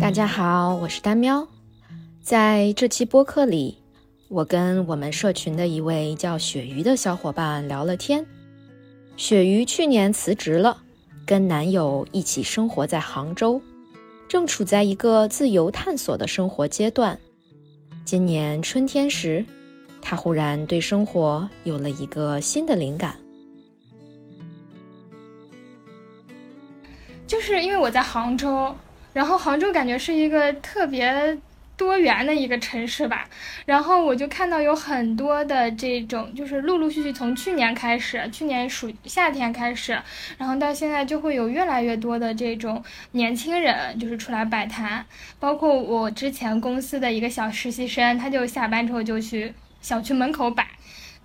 大家好，我是丹喵。在这期播客里，我跟我们社群的一位叫鳕鱼的小伙伴聊了天。鳕鱼去年辞职了，跟男友一起生活在杭州，正处在一个自由探索的生活阶段。今年春天时，他忽然对生活有了一个新的灵感。就是因为我在杭州。然后杭州感觉是一个特别多元的一个城市吧，然后我就看到有很多的这种，就是陆陆续续从去年开始，去年暑夏天开始，然后到现在就会有越来越多的这种年轻人就是出来摆摊，包括我之前公司的一个小实习生，他就下班之后就去小区门口摆。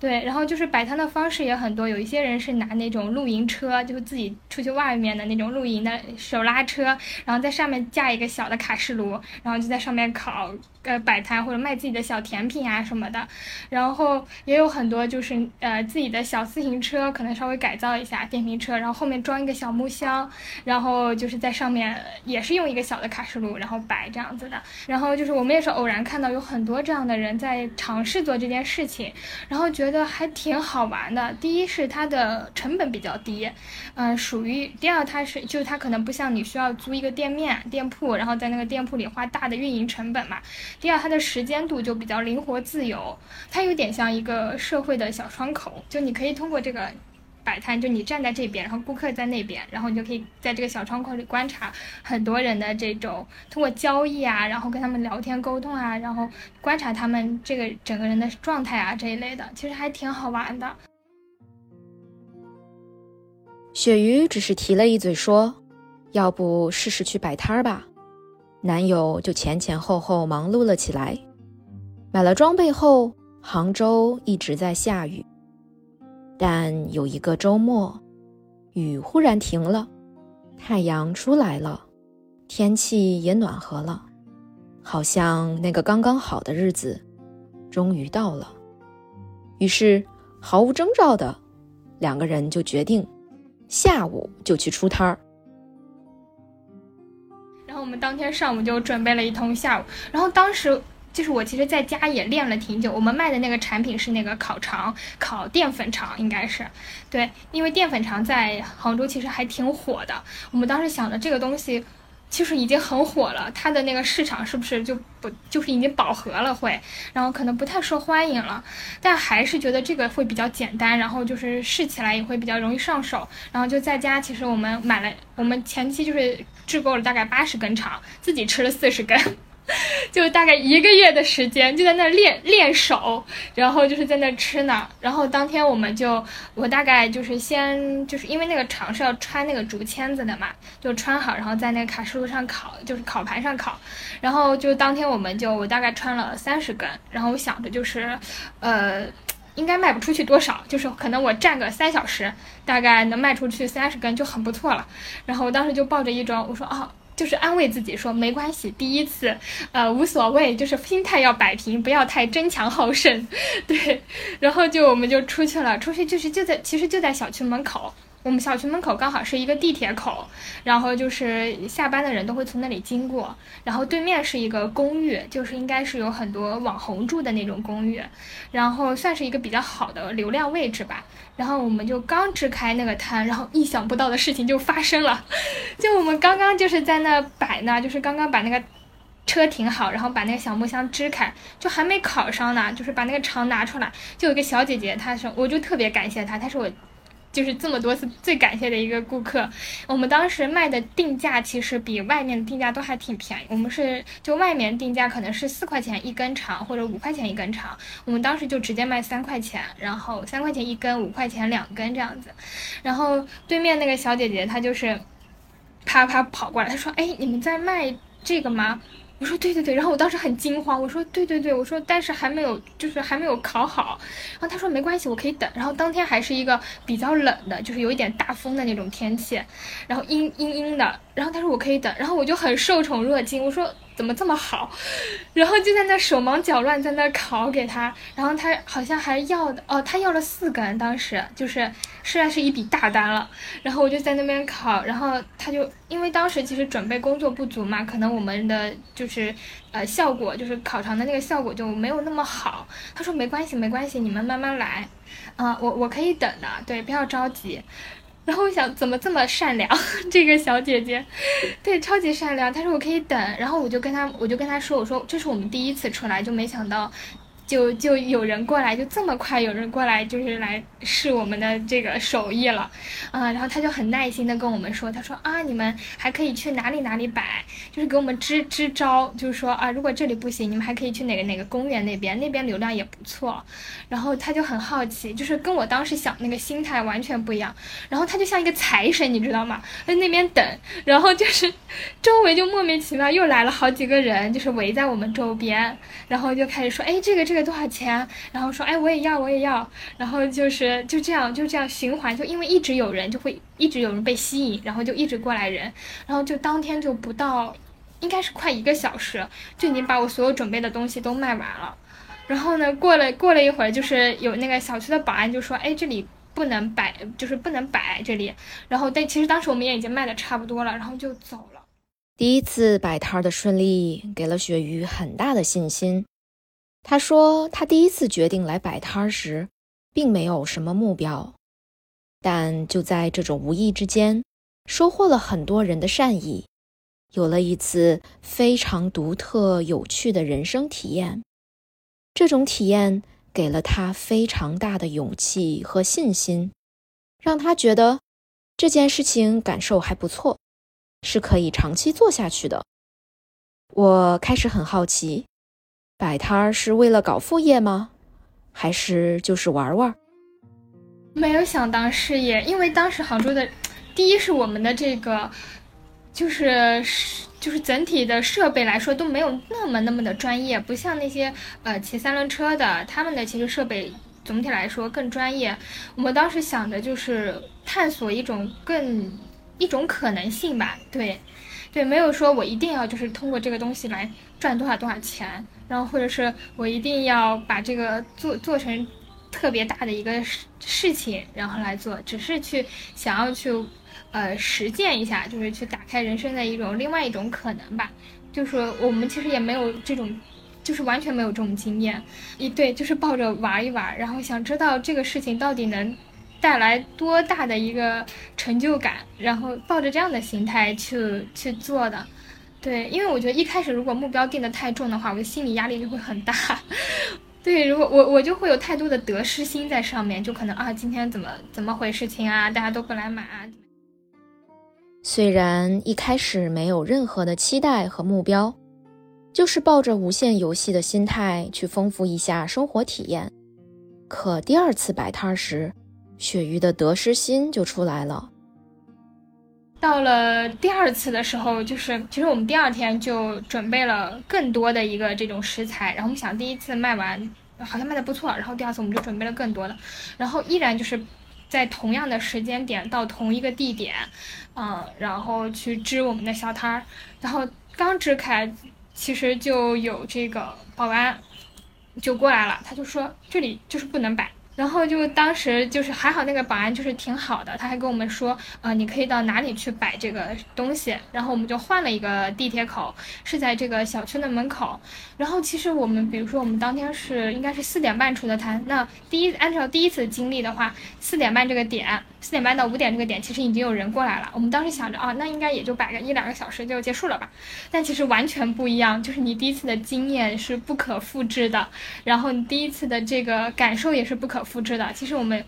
对，然后就是摆摊的方式也很多，有一些人是拿那种露营车，就是自己出去外面的那种露营的手拉车，然后在上面架一个小的卡式炉，然后就在上面烤。呃，摆摊或者卖自己的小甜品啊什么的，然后也有很多就是呃自己的小自行车，可能稍微改造一下电瓶车，然后后面装一个小木箱，然后就是在上面也是用一个小的卡式炉，然后摆这样子的。然后就是我们也是偶然看到有很多这样的人在尝试做这件事情，然后觉得还挺好玩的。第一是它的成本比较低，嗯，属于第二它是就是它可能不像你需要租一个店面店铺，然后在那个店铺里花大的运营成本嘛。第二，它的时间度就比较灵活自由，它有点像一个社会的小窗口，就你可以通过这个摆摊，就你站在这边，然后顾客在那边，然后你就可以在这个小窗口里观察很多人的这种通过交易啊，然后跟他们聊天沟通啊，然后观察他们这个整个人的状态啊这一类的，其实还挺好玩的。鳕鱼只是提了一嘴说：“要不试试去摆摊儿吧。”男友就前前后后忙碌了起来。买了装备后，杭州一直在下雨。但有一个周末，雨忽然停了，太阳出来了，天气也暖和了，好像那个刚刚好的日子终于到了。于是毫无征兆的，两个人就决定下午就去出摊儿。我们当天上午就准备了一通下午，然后当时就是我其实在家也练了挺久。我们卖的那个产品是那个烤肠，烤淀粉肠应该是，对，因为淀粉肠在杭州其实还挺火的。我们当时想着这个东西。其实已经很火了，它的那个市场是不是就不就是已经饱和了？会，然后可能不太受欢迎了，但还是觉得这个会比较简单，然后就是试起来也会比较容易上手。然后就在家，其实我们买了，我们前期就是制购了大概八十根肠，自己吃了四十根。就大概一个月的时间，就在那练练手，然后就是在那吃呢。然后当天我们就，我大概就是先就是因为那个肠是要穿那个竹签子的嘛，就穿好，然后在那个卡式炉上烤，就是烤盘上烤。然后就当天我们就我大概穿了三十根，然后我想着就是，呃，应该卖不出去多少，就是可能我站个三小时，大概能卖出去三十根就很不错了。然后我当时就抱着一种我说啊。就是安慰自己说没关系，第一次，呃，无所谓，就是心态要摆平，不要太争强好胜，对。然后就我们就出去了，出去就是就在其实就在小区门口。我们小区门口刚好是一个地铁口，然后就是下班的人都会从那里经过，然后对面是一个公寓，就是应该是有很多网红住的那种公寓，然后算是一个比较好的流量位置吧。然后我们就刚支开那个摊，然后意想不到的事情就发生了，就我们刚刚就是在那摆呢，就是刚刚把那个车停好，然后把那个小木箱支开，就还没烤上呢，就是把那个肠拿出来，就有一个小姐姐，她说，我就特别感谢她，她是我。就是这么多次最感谢的一个顾客，我们当时卖的定价其实比外面的定价都还挺便宜。我们是就外面定价可能是四块钱一根肠或者五块钱一根肠，我们当时就直接卖三块钱，然后三块钱一根，五块钱两根这样子。然后对面那个小姐姐她就是啪啪跑过来，她说：“哎，你们在卖这个吗？”我说对对对，然后我当时很惊慌，我说对对对，我说但是还没有，就是还没有考好。然后他说没关系，我可以等。然后当天还是一个比较冷的，就是有一点大风的那种天气，然后阴阴阴的。然后他说我可以等，然后我就很受宠若惊，我说怎么这么好？然后就在那手忙脚乱在那烤给他，然后他好像还要的哦，他要了四根，当时就是实在是一笔大单了。然后我就在那边烤，然后他就因为当时其实准备工作不足嘛，可能我们的就是呃效果就是烤肠的那个效果就没有那么好。他说没关系没关系，你们慢慢来，啊我我可以等的，对，不要着急。然后我想，怎么这么善良？这个小姐姐，对，超级善良。她说我可以等，然后我就跟她，我就跟她说，我说这是我们第一次出来，就没想到。就就有人过来，就这么快有人过来，就是来试我们的这个手艺了，啊，然后他就很耐心的跟我们说，他说啊，你们还可以去哪里哪里摆，就是给我们支支招，就是说啊，如果这里不行，你们还可以去哪个哪个公园那边，那边流量也不错。然后他就很好奇，就是跟我当时想那个心态完全不一样。然后他就像一个财神，你知道吗？在那边等，然后就是周围就莫名其妙又来了好几个人，就是围在我们周边，然后就开始说，哎，这个这。这个多少钱？然后说，哎，我也要，我也要。然后就是就这样，就这样循环，就因为一直有人，就会一直有人被吸引，然后就一直过来人。然后就当天就不到，应该是快一个小时，就已经把我所有准备的东西都卖完了。然后呢，过了过了一会儿，就是有那个小区的保安就说，哎，这里不能摆，就是不能摆这里。然后但其实当时我们也已经卖的差不多了，然后就走了。第一次摆摊的顺利，给了雪鱼很大的信心。他说，他第一次决定来摆摊时，并没有什么目标，但就在这种无意之间，收获了很多人的善意，有了一次非常独特、有趣的人生体验。这种体验给了他非常大的勇气和信心，让他觉得这件事情感受还不错，是可以长期做下去的。我开始很好奇。摆摊儿是为了搞副业吗？还是就是玩玩？没有想当事业，因为当时杭州的，第一是我们的这个，就是就是整体的设备来说都没有那么那么的专业，不像那些呃骑三轮车的，他们的其实设备总体来说更专业。我们当时想的就是探索一种更一种可能性吧，对。对，没有说我一定要就是通过这个东西来赚多少多少钱，然后或者是我一定要把这个做做成特别大的一个事事情，然后来做，只是去想要去呃实践一下，就是去打开人生的一种另外一种可能吧。就是我们其实也没有这种，就是完全没有这种经验，一对就是抱着玩一玩，然后想知道这个事情到底能。带来多大的一个成就感，然后抱着这样的心态去去做的，对，因为我觉得一开始如果目标定的太重的话，我的心理压力就会很大。对，如果我我就会有太多的得失心在上面，就可能啊，今天怎么怎么回事情啊，大家都不来买啊。虽然一开始没有任何的期待和目标，就是抱着无限游戏的心态去丰富一下生活体验，可第二次摆摊时。鳕鱼的得失心就出来了。到了第二次的时候，就是其实我们第二天就准备了更多的一个这种食材，然后我们想第一次卖完好像卖的不错，然后第二次我们就准备了更多的，然后依然就是在同样的时间点到同一个地点，嗯，然后去支我们的小摊儿，然后刚支开，其实就有这个保安就过来了，他就说这里就是不能摆。然后就当时就是还好，那个保安就是挺好的，他还跟我们说，呃，你可以到哪里去摆这个东西。然后我们就换了一个地铁口，是在这个小区的门口。然后其实我们，比如说我们当天是应该是四点半出的摊，那第一按照第一次经历的话，四点半这个点，四点半到五点这个点，其实已经有人过来了。我们当时想着，啊，那应该也就摆个一两个小时就结束了吧。但其实完全不一样，就是你第一次的经验是不可复制的，然后你第一次的这个感受也是不可。复制的，其实我们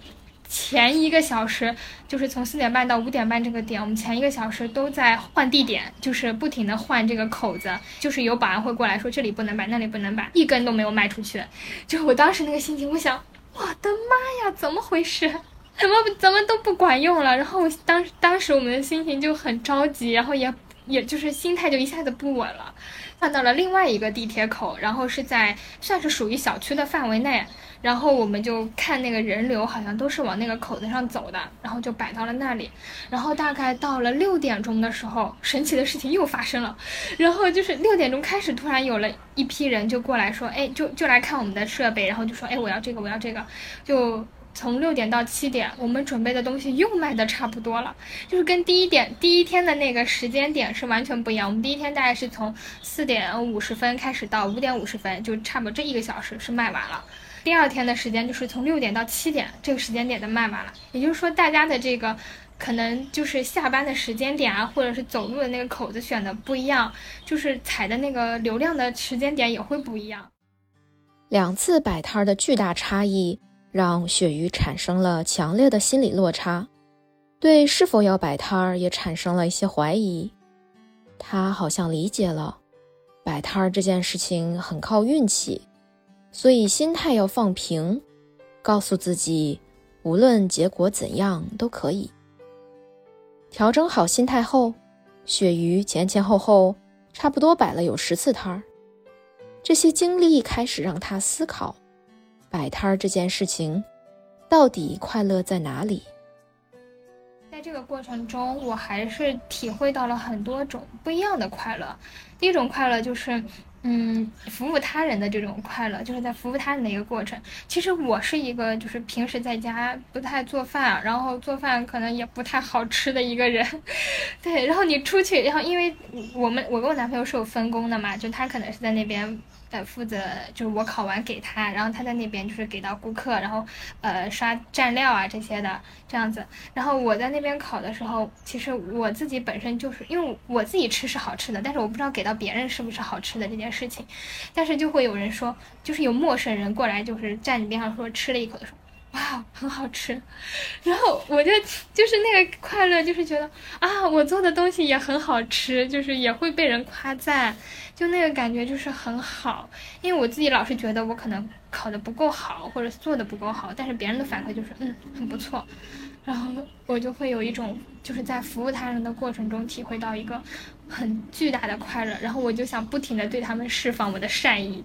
前一个小时就是从四点半到五点半这个点，我们前一个小时都在换地点，就是不停的换这个口子，就是有保安会过来说这里不能摆，那里不能摆，一根都没有卖出去。就我当时那个心情，我想，我的妈呀，怎么回事？怎么怎么都不管用了？然后当当时我们的心情就很着急，然后也也就是心态就一下子不稳了。换到了另外一个地铁口，然后是在算是属于小区的范围内。然后我们就看那个人流，好像都是往那个口子上走的，然后就摆到了那里。然后大概到了六点钟的时候，神奇的事情又发生了。然后就是六点钟开始，突然有了一批人就过来说：“哎，就就来看我们的设备。”然后就说：“哎，我要这个，我要这个。”就从六点到七点，我们准备的东西又卖的差不多了，就是跟第一点第一天的那个时间点是完全不一样。我们第一天大概是从四点五十分开始到五点五十分，就差不多这一个小时是卖完了。第二天的时间就是从六点到七点这个时间点的卖完了，也就是说大家的这个可能就是下班的时间点啊，或者是走路的那个口子选的不一样，就是踩的那个流量的时间点也会不一样。两次摆摊的巨大差异让鳕鱼产生了强烈的心理落差，对是否要摆摊儿也产生了一些怀疑。他好像理解了，摆摊儿这件事情很靠运气。所以心态要放平，告诉自己，无论结果怎样都可以。调整好心态后，鳕鱼前前后后差不多摆了有十次摊儿。这些经历开始让他思考，摆摊儿这件事情到底快乐在哪里？在这个过程中，我还是体会到了很多种不一样的快乐。第一种快乐就是。嗯，服务他人的这种快乐，就是在服务他人的一个过程。其实我是一个，就是平时在家不太做饭，然后做饭可能也不太好吃的一个人。对，然后你出去，然后因为我们我跟我男朋友是有分工的嘛，就他可能是在那边。呃，负责就是我烤完给他，然后他在那边就是给到顾客，然后呃刷蘸料啊这些的这样子。然后我在那边烤的时候，其实我自己本身就是因为我自己吃是好吃的，但是我不知道给到别人是不是好吃的这件事情。但是就会有人说，就是有陌生人过来，就是站你边上说吃了一口的时候。哇，很好吃，然后我就就是那个快乐，就是觉得啊，我做的东西也很好吃，就是也会被人夸赞，就那个感觉就是很好。因为我自己老是觉得我可能烤的不够好，或者做的不够好，但是别人的反馈就是嗯，很不错。然后我就会有一种就是在服务他人的过程中体会到一个很巨大的快乐，然后我就想不停的对他们释放我的善意，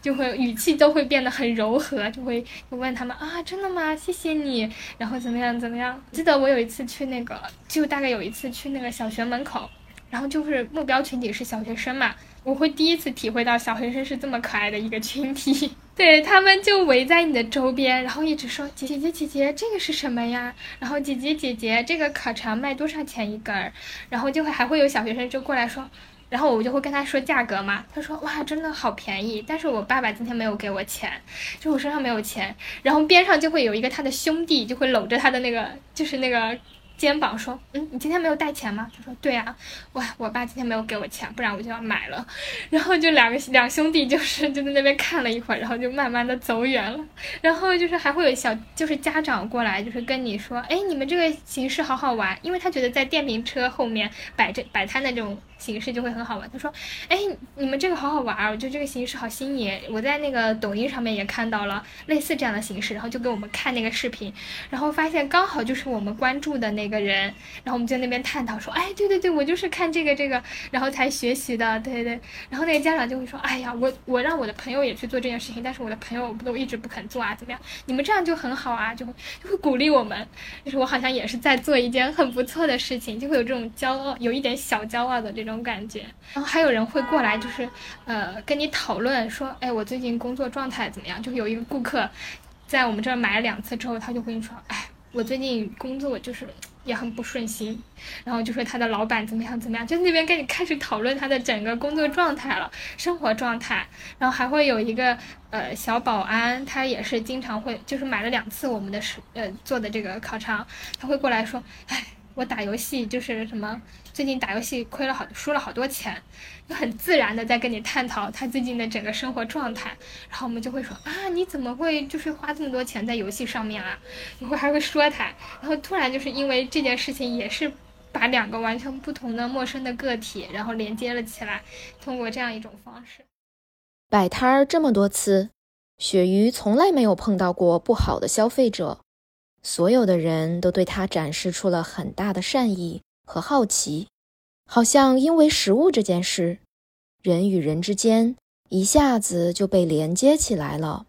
就会语气都会变得很柔和，就会问他们啊，真的吗？谢谢你，然后怎么样怎么样？记得我有一次去那个，就大概有一次去那个小学门口，然后就是目标群体是小学生嘛。我会第一次体会到小学生是这么可爱的一个群体，对他们就围在你的周边，然后一直说姐姐姐姐这个是什么呀？然后姐姐姐姐这个烤肠卖多少钱一根儿？然后就会还会有小学生就过来说，然后我就会跟他说价格嘛，他说哇真的好便宜，但是我爸爸今天没有给我钱，就我身上没有钱，然后边上就会有一个他的兄弟就会搂着他的那个就是那个。肩膀说：“嗯，你今天没有带钱吗？”他说：“对啊，哇，我爸今天没有给我钱，不然我就要买了。”然后就两个两兄弟就是 就在那边看了一会儿，然后就慢慢的走远了。然后就是还会有小就是家长过来，就是跟你说：“哎，你们这个形式好好玩。”因为他觉得在电瓶车后面摆这摆摊的这种。形式就会很好玩。他说：“哎，你们这个好好玩，我觉得这个形式好新颖。我在那个抖音上面也看到了类似这样的形式，然后就给我们看那个视频，然后发现刚好就是我们关注的那个人，然后我们在那边探讨说：，哎，对对对，我就是看这个这个，然后才学习的，对对对。然后那个家长就会说：，哎呀，我我让我的朋友也去做这件事情，但是我的朋友不都一直不肯做啊，怎么样？你们这样就很好啊，就会就会鼓励我们，就是我好像也是在做一件很不错的事情，就会有这种骄傲，有一点小骄傲的这种。”这种感觉，然后还有人会过来，就是，呃，跟你讨论说，哎，我最近工作状态怎么样？就有一个顾客，在我们这儿买了两次之后，他就会说，哎，我最近工作就是也很不顺心，然后就说他的老板怎么样怎么样，就那边跟你开始讨论他的整个工作状态了，生活状态，然后还会有一个呃小保安，他也是经常会，就是买了两次我们的是呃做的这个烤肠，他会过来说，哎。我打游戏就是什么，最近打游戏亏了好输了好多钱，就很自然的在跟你探讨他最近的整个生活状态，然后我们就会说啊，你怎么会就是花这么多钱在游戏上面啊？一会还会说他，然后突然就是因为这件事情，也是把两个完全不同的陌生的个体，然后连接了起来，通过这样一种方式，摆摊儿这么多次，鳕鱼从来没有碰到过不好的消费者。所有的人都对他展示出了很大的善意和好奇，好像因为食物这件事，人与人之间一下子就被连接起来了。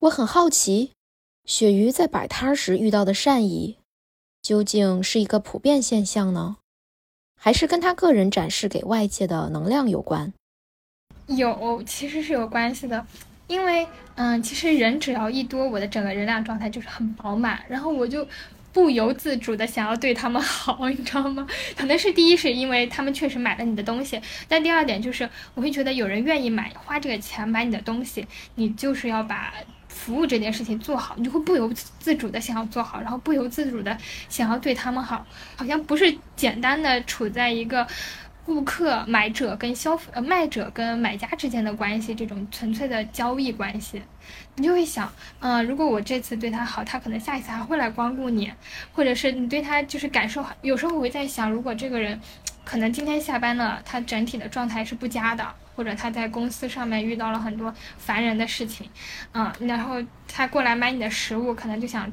我很好奇，鳕鱼在摆摊时遇到的善意，究竟是一个普遍现象呢，还是跟他个人展示给外界的能量有关？有，其实是有关系的。因为，嗯，其实人只要一多，我的整个能量状态就是很饱满，然后我就不由自主的想要对他们好，你知道吗？可能是第一是因为他们确实买了你的东西，但第二点就是我会觉得有人愿意买花这个钱买你的东西，你就是要把服务这件事情做好，你就会不由自主的想要做好，然后不由自主的想要对他们好，好像不是简单的处在一个。顾客、买者跟消费呃卖者跟买家之间的关系，这种纯粹的交易关系，你就会想，嗯，如果我这次对他好，他可能下一次还会来光顾你，或者是你对他就是感受好。有时候我会在想，如果这个人可能今天下班了，他整体的状态是不佳的，或者他在公司上面遇到了很多烦人的事情，嗯，然后他过来买你的食物，可能就想。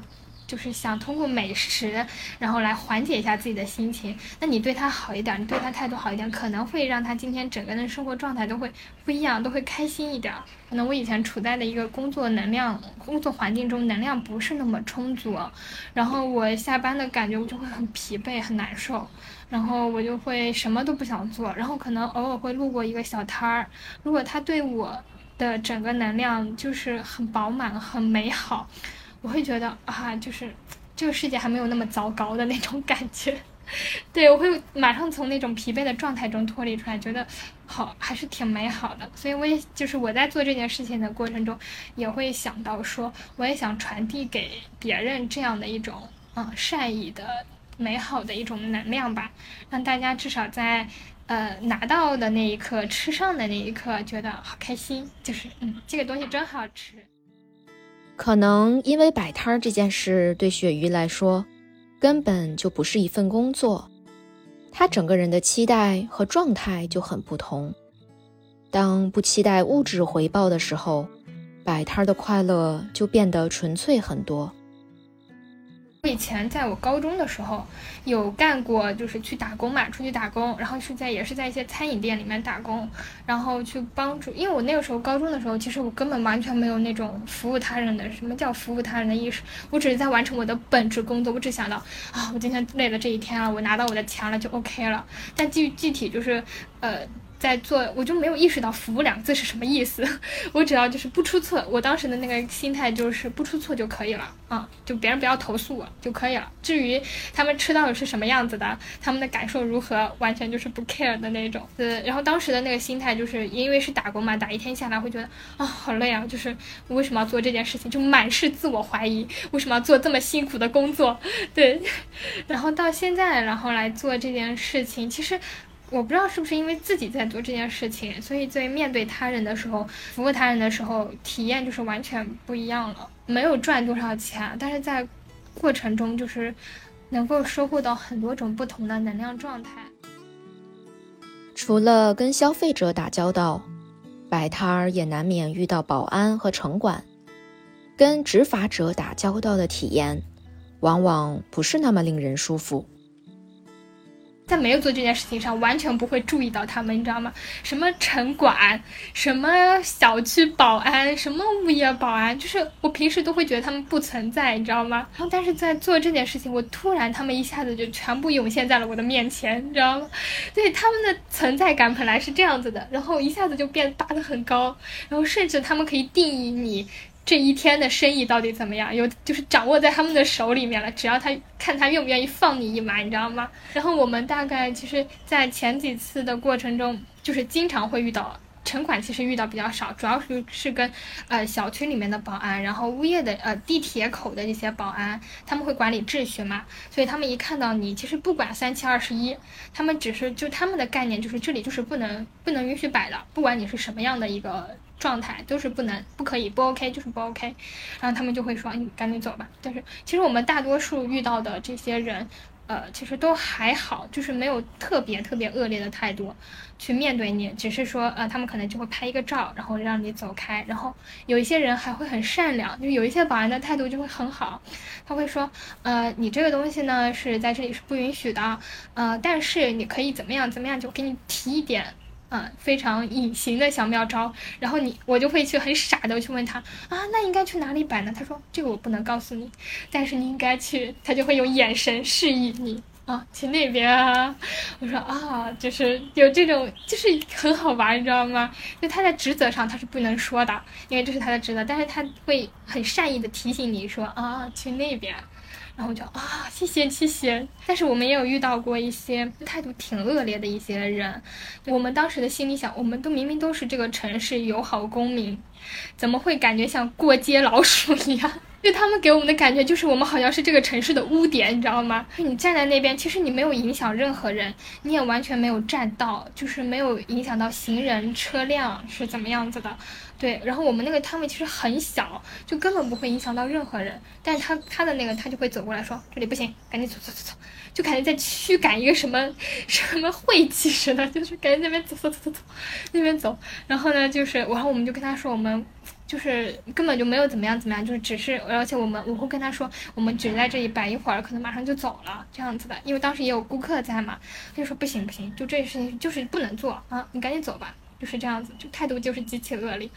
就是想通过美食，然后来缓解一下自己的心情。那你对他好一点，你对他态度好一点，可能会让他今天整个人的生活状态都会不一样，都会开心一点。可能我以前处在的一个工作能量、工作环境中，能量不是那么充足，然后我下班的感觉我就会很疲惫、很难受，然后我就会什么都不想做，然后可能偶尔会路过一个小摊儿，如果他对我的整个能量就是很饱满、很美好。我会觉得啊，就是这个世界还没有那么糟糕的那种感觉，对我会马上从那种疲惫的状态中脱离出来，觉得好还是挺美好的。所以我也就是我在做这件事情的过程中，也会想到说，我也想传递给别人这样的一种嗯善意的美好的一种能量吧，让大家至少在呃拿到的那一刻、吃上的那一刻，觉得好开心，就是嗯这个东西真好吃。可能因为摆摊儿这件事对鳕鱼来说，根本就不是一份工作，他整个人的期待和状态就很不同。当不期待物质回报的时候，摆摊儿的快乐就变得纯粹很多。我以前在我高中的时候有干过，就是去打工嘛，出去打工，然后是在也是在一些餐饮店里面打工，然后去帮助。因为我那个时候高中的时候，其实我根本完全没有那种服务他人的什么叫服务他人的意识，我只是在完成我的本职工作，我只想到啊，我今天累了这一天了，我拿到我的钱了就 OK 了。但具具体就是呃。在做，我就没有意识到“服务”两个字是什么意思。我只要就是不出错，我当时的那个心态就是不出错就可以了啊，就别人不要投诉我就可以了。至于他们吃到的是什么样子的，他们的感受如何，完全就是不 care 的那种。呃，然后当时的那个心态就是因为是打工嘛，打一天下来会觉得啊好累啊，就是我为什么要做这件事情，就满是自我怀疑，为什么要做这么辛苦的工作？对，然后到现在，然后来做这件事情，其实。我不知道是不是因为自己在做这件事情，所以在面对他人的时候，服务他人的时候，体验就是完全不一样了。没有赚多少钱，但是在过程中就是能够收获到很多种不同的能量状态。除了跟消费者打交道，摆摊儿也难免遇到保安和城管，跟执法者打交道的体验，往往不是那么令人舒服。在没有做这件事情上，完全不会注意到他们，你知道吗？什么城管，什么小区保安，什么物业保安，就是我平时都会觉得他们不存在，你知道吗？然后但是在做这件事情，我突然他们一下子就全部涌现在了我的面前，你知道吗？对他们的存在感本来是这样子的，然后一下子就变拔得很高，然后甚至他们可以定义你。这一天的生意到底怎么样？有就是掌握在他们的手里面了，只要他看他愿不愿意放你一马，你知道吗？然后我们大概其实，在前几次的过程中，就是经常会遇到城管，其实遇到比较少，主要是是跟呃小区里面的保安，然后物业的呃地铁口的这些保安，他们会管理秩序嘛，所以他们一看到你，其实不管三七二十一，他们只是就他们的概念就是这里就是不能不能允许摆的，不管你是什么样的一个。状态都是不能、不可以、不 OK，就是不 OK，然后他们就会说：“你赶紧走吧。”但是其实我们大多数遇到的这些人，呃，其实都还好，就是没有特别特别恶劣的态度去面对你，只是说，呃，他们可能就会拍一个照，然后让你走开。然后有一些人还会很善良，就有一些保安的态度就会很好，他会说：“呃，你这个东西呢是在这里是不允许的，呃，但是你可以怎么样怎么样，就给你提一点。”嗯，非常隐形的小妙招。然后你我就会去很傻的去问他啊，那应该去哪里摆呢？他说这个我不能告诉你，但是你应该去。他就会用眼神示意你。啊，去那边啊！我说啊，就是有这种，就是很好玩，你知道吗？就他在职责上他是不能说的，因为这是他的职责，但是他会很善意的提醒你说啊，去那边。然后就啊，谢谢谢谢。但是我们也有遇到过一些态度挺恶劣的一些人，我们当时的心里想，我们都明明都是这个城市友好公民，怎么会感觉像过街老鼠一样？就他们给我们的感觉，就是我们好像是这个城市的污点，你知道吗？你站在那边，其实你没有影响任何人，你也完全没有占道，就是没有影响到行人、车辆是怎么样子的。对，然后我们那个摊位其实很小，就根本不会影响到任何人。但是他他的那个他就会走过来说：“这里不行，赶紧走走走走。”就感觉在驱赶一个什么 什么晦气似的，就是赶紧那边走走走走走，那边走。然后呢，就是然后我们就跟他说我们。就是根本就没有怎么样怎么样，就是只是，而且我们我会跟他说，我们只在这里摆一会儿，可能马上就走了这样子的，因为当时也有顾客在嘛，他就说不行不行，就这事情就是不能做啊，你赶紧走吧，就是这样子，就态度就是极其恶劣，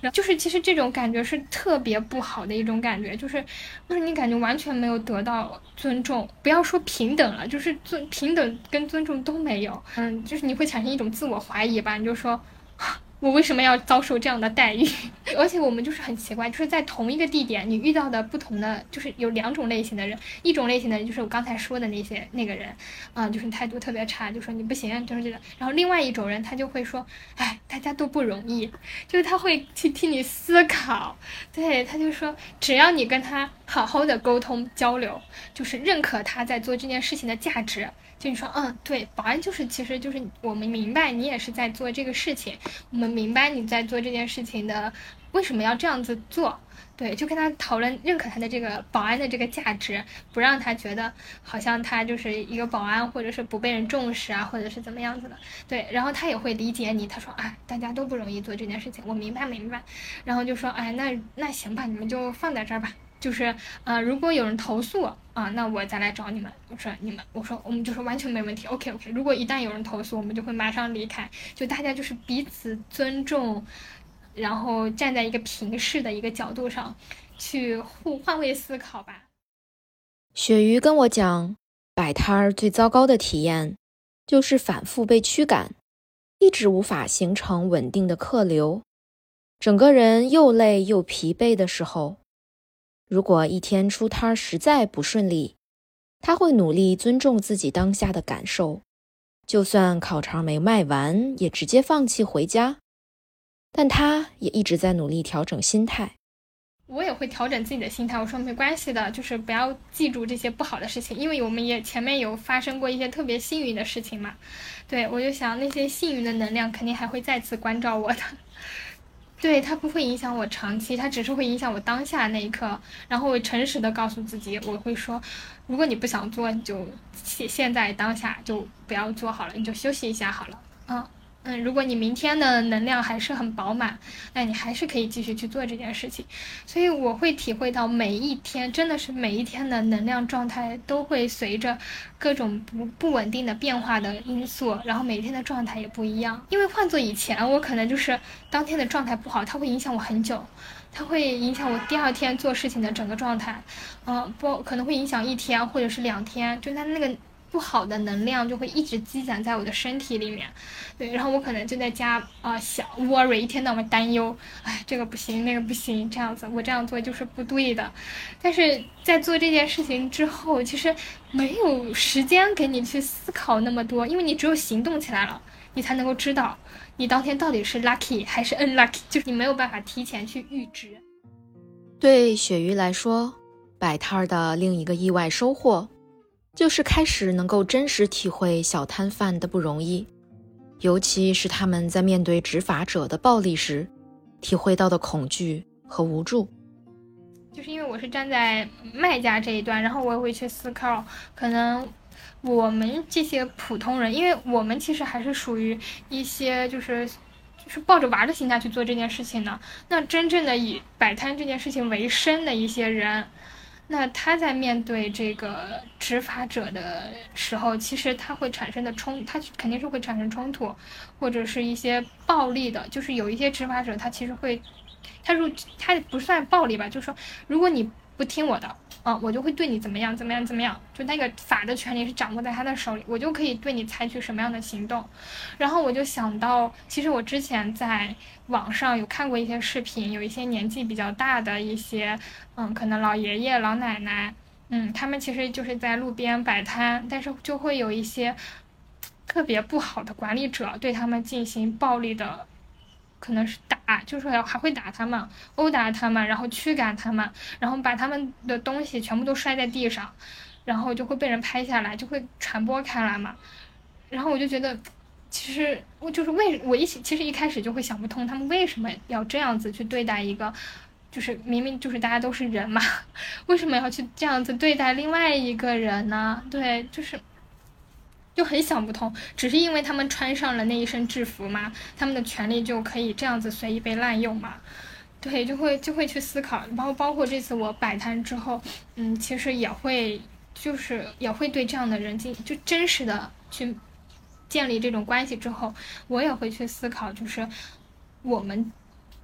然后就是其实这种感觉是特别不好的一种感觉，就是就是你感觉完全没有得到尊重，不要说平等了，就是尊平等跟尊重都没有，嗯，就是你会产生一种自我怀疑吧，你就说。我为什么要遭受这样的待遇？而且我们就是很奇怪，就是在同一个地点，你遇到的不同的，就是有两种类型的人。一种类型的人就是我刚才说的那些那个人，啊，就是态度特别差，就说你不行，就是这个。然后另外一种人，他就会说，哎，大家都不容易，就是他会去替你思考。对，他就说，只要你跟他好好的沟通交流，就是认可他在做这件事情的价值。就你说，嗯，对，保安就是，其实就是我们明白你也是在做这个事情，我们明白你在做这件事情的为什么要这样子做，对，就跟他讨论，认可他的这个保安的这个价值，不让他觉得好像他就是一个保安，或者是不被人重视啊，或者是怎么样子的，对，然后他也会理解你，他说，哎，大家都不容易做这件事情，我明白明白，然后就说，哎，那那行吧，你们就放在这儿吧。就是，呃，如果有人投诉啊，那我再来找你们。我说你们，我说我们就是完全没问题。OK OK。如果一旦有人投诉，我们就会马上离开。就大家就是彼此尊重，然后站在一个平视的一个角度上，去互换位思考吧。鳕鱼跟我讲，摆摊儿最糟糕的体验就是反复被驱赶，一直无法形成稳定的客流，整个人又累又疲惫的时候。如果一天出摊实在不顺利，他会努力尊重自己当下的感受，就算烤肠没卖完，也直接放弃回家。但他也一直在努力调整心态。我也会调整自己的心态，我说没关系的，就是不要记住这些不好的事情，因为我们也前面有发生过一些特别幸运的事情嘛。对我就想那些幸运的能量肯定还会再次关照我的。对它不会影响我长期，它只是会影响我当下那一刻。然后我诚实的告诉自己，我会说，如果你不想做，你就现现在当下就不要做好了，你就休息一下好了，嗯。嗯，如果你明天的能量还是很饱满，那你还是可以继续去做这件事情。所以我会体会到每一天，真的是每一天的能量状态都会随着各种不不稳定的变化的因素，然后每天的状态也不一样。因为换做以前，我可能就是当天的状态不好，它会影响我很久，它会影响我第二天做事情的整个状态。嗯，不可能会影响一天或者是两天，就它那个。不好的能量就会一直积攒在我的身体里面，对，然后我可能就在家啊想 worry，一天到晚担忧，哎，这个不行，那个不行，这样子我这样做就是不对的。但是在做这件事情之后，其实没有时间给你去思考那么多，因为你只有行动起来了，你才能够知道你当天到底是 lucky 还是 unlucky，就是你没有办法提前去预知。对鳕鱼来说，摆摊儿的另一个意外收获。就是开始能够真实体会小摊贩的不容易，尤其是他们在面对执法者的暴力时，体会到的恐惧和无助。就是因为我是站在卖家这一端，然后我也会去思考，可能我们这些普通人，因为我们其实还是属于一些就是就是抱着玩的心态去做这件事情的。那真正的以摆摊这件事情为生的一些人。那他在面对这个执法者的时候，其实他会产生的冲，他肯定是会产生冲突，或者是一些暴力的。就是有一些执法者，他其实会，他如他不算暴力吧，就是说，如果你不听我的。嗯，我就会对你怎么样，怎么样，怎么样？就那个法的权利是掌握在他的手里，我就可以对你采取什么样的行动。然后我就想到，其实我之前在网上有看过一些视频，有一些年纪比较大的一些，嗯，可能老爷爷、老奶奶，嗯，他们其实就是在路边摆摊，但是就会有一些特别不好的管理者对他们进行暴力的。可能是打，就是说还会打他们，殴打他们，然后驱赶他们，然后把他们的东西全部都摔在地上，然后就会被人拍下来，就会传播开来嘛。然后我就觉得，其实我就是为我一其实一开始就会想不通，他们为什么要这样子去对待一个，就是明明就是大家都是人嘛，为什么要去这样子对待另外一个人呢？对，就是。就很想不通，只是因为他们穿上了那一身制服嘛，他们的权利就可以这样子随意被滥用嘛？对，就会就会去思考，包包括这次我摆摊之后，嗯，其实也会就是也会对这样的人进就真实的去建立这种关系之后，我也会去思考，就是我们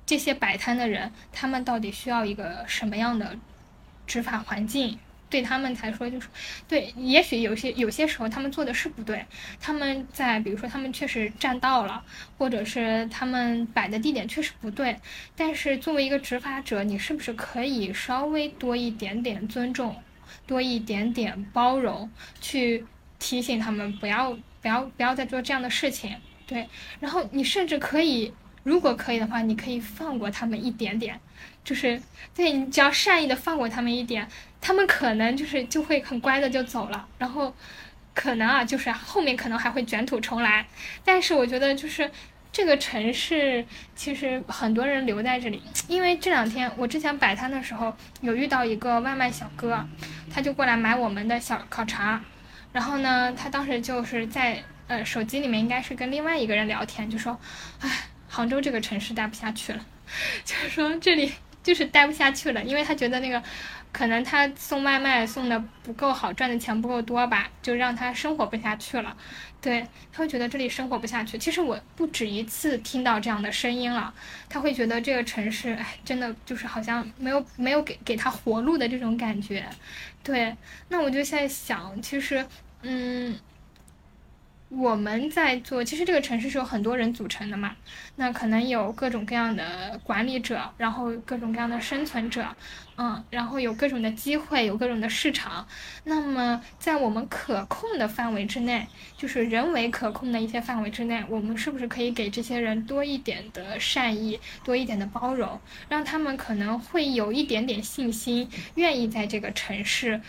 这些摆摊的人，他们到底需要一个什么样的执法环境？对他们来说，就是对，也许有些有些时候他们做的是不对，他们在比如说他们确实占道了，或者是他们摆的地点确实不对，但是作为一个执法者，你是不是可以稍微多一点点尊重，多一点点包容，去提醒他们不要不要不要再做这样的事情，对，然后你甚至可以，如果可以的话，你可以放过他们一点点。就是对你只要善意的放过他们一点，他们可能就是就会很乖的就走了，然后可能啊就是后面可能还会卷土重来。但是我觉得就是这个城市其实很多人留在这里，因为这两天我之前摆摊的时候有遇到一个外卖小哥，他就过来买我们的小烤肠，然后呢他当时就是在呃手机里面应该是跟另外一个人聊天，就说，唉，杭州这个城市待不下去了，就是说这里。就是待不下去了，因为他觉得那个，可能他送外卖送的不够好，赚的钱不够多吧，就让他生活不下去了。对他会觉得这里生活不下去。其实我不止一次听到这样的声音了，他会觉得这个城市，哎，真的就是好像没有没有给给他活路的这种感觉。对，那我就在想，其实，嗯。我们在做，其实这个城市是有很多人组成的嘛，那可能有各种各样的管理者，然后各种各样的生存者，嗯，然后有各种的机会，有各种的市场。那么在我们可控的范围之内，就是人为可控的一些范围之内，我们是不是可以给这些人多一点的善意，多一点的包容，让他们可能会有一点点信心，愿意在这个城市。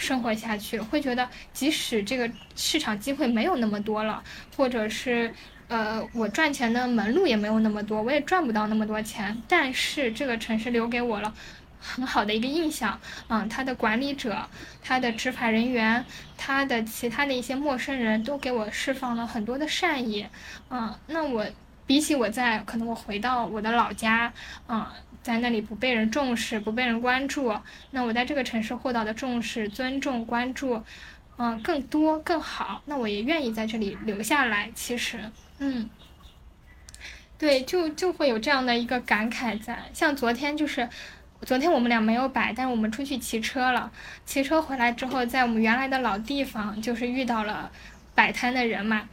生活下去，会觉得即使这个市场机会没有那么多了，或者是呃我赚钱的门路也没有那么多，我也赚不到那么多钱，但是这个城市留给我了很好的一个印象，嗯，他的管理者、他的执法人员、他的其他的一些陌生人都给我释放了很多的善意，嗯，那我比起我在可能我回到我的老家，嗯。在那里不被人重视，不被人关注，那我在这个城市获到的重视、尊重、关注，嗯，更多更好，那我也愿意在这里留下来。其实，嗯，对，就就会有这样的一个感慨在。像昨天就是，昨天我们俩没有摆，但是我们出去骑车了。骑车回来之后，在我们原来的老地方，就是遇到了摆摊的人嘛，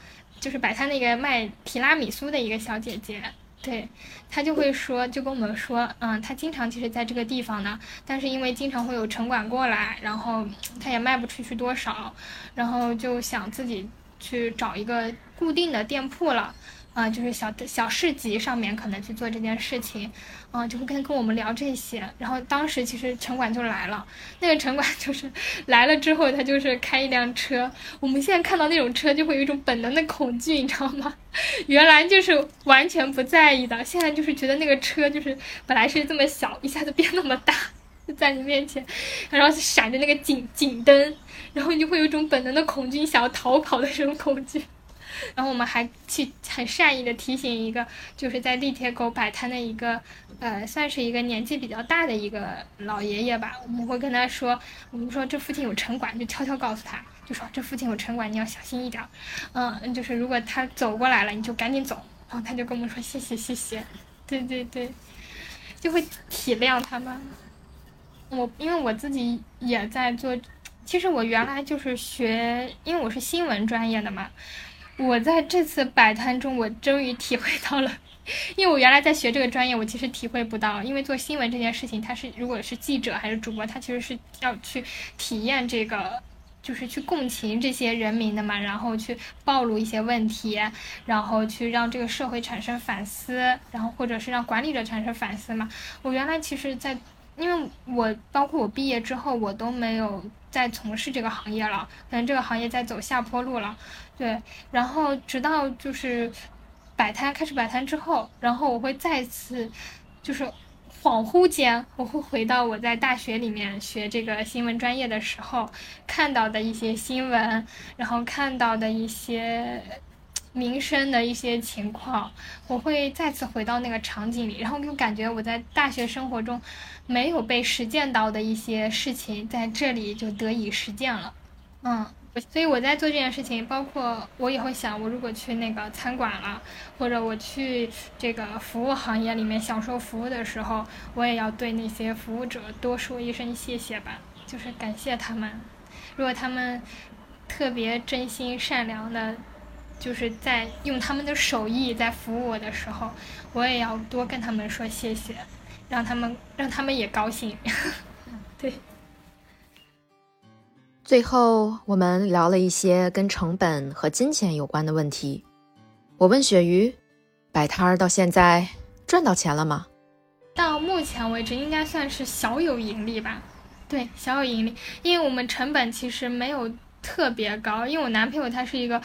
就是摆摊那个卖提拉米苏的一个小姐姐。对，她就会说，就跟我们说，嗯，她经常其实在这个地方呢，但是因为经常会有城管过来，然后 她也卖不出去多少，然后就想自己去找一个固定的店铺了。啊，就是小小市集上面可能去做这件事情，嗯，就会跟跟我们聊这些。然后当时其实城管就来了，那个城管 就是来了之后，他就是开一辆车。我们现在看到那种车，就会有一种本能的恐惧，你知道吗？原来就是完全不在意的，现在就是觉得那个车就是本来是这么小，一下子变那么大，就在你面前，然后闪着那个警警灯，然后你就会有一种本能的恐惧，想要逃跑的这种恐惧。然后我们还去很善意的提醒一个，就是在地铁口摆摊的一个，呃，算是一个年纪比较大的一个老爷爷吧。我们会跟他说，我们说这附近有城管，就悄悄告诉他，就说这附近有城管，你要小心一点。嗯，就是如果他走过来了，你就赶紧走。然后他就跟我们说谢谢谢谢，对对对，就会体谅他们。我因为我自己也在做。其实我原来就是学，因为我是新闻专业的嘛。我在这次摆摊中，我终于体会到了，因为我原来在学这个专业，我其实体会不到。因为做新闻这件事情，它是如果是记者还是主播，他其实是要去体验这个，就是去共情这些人民的嘛，然后去暴露一些问题，然后去让这个社会产生反思，然后或者是让管理者产生反思嘛。我原来其实，在因为我包括我毕业之后，我都没有。再从事这个行业了，可能这个行业在走下坡路了，对。然后直到就是摆摊开始摆摊之后，然后我会再次就是恍惚间，我会回到我在大学里面学这个新闻专业的时候看到的一些新闻，然后看到的一些。民生的一些情况，我会再次回到那个场景里，然后就感觉我在大学生活中没有被实践到的一些事情，在这里就得以实践了。嗯，所以我在做这件事情，包括我以后想，我如果去那个餐馆了，或者我去这个服务行业里面享受服务的时候，我也要对那些服务者多说一声谢谢吧，就是感谢他们。如果他们特别真心善良的。就是在用他们的手艺在服务我的时候，我也要多跟他们说谢谢，让他们让他们也高兴。对。最后，我们聊了一些跟成本和金钱有关的问题。我问鳕鱼，摆摊儿到现在赚到钱了吗？到目前为止，应该算是小有盈利吧。对，小有盈利，因为我们成本其实没有特别高，因为我男朋友他是一个。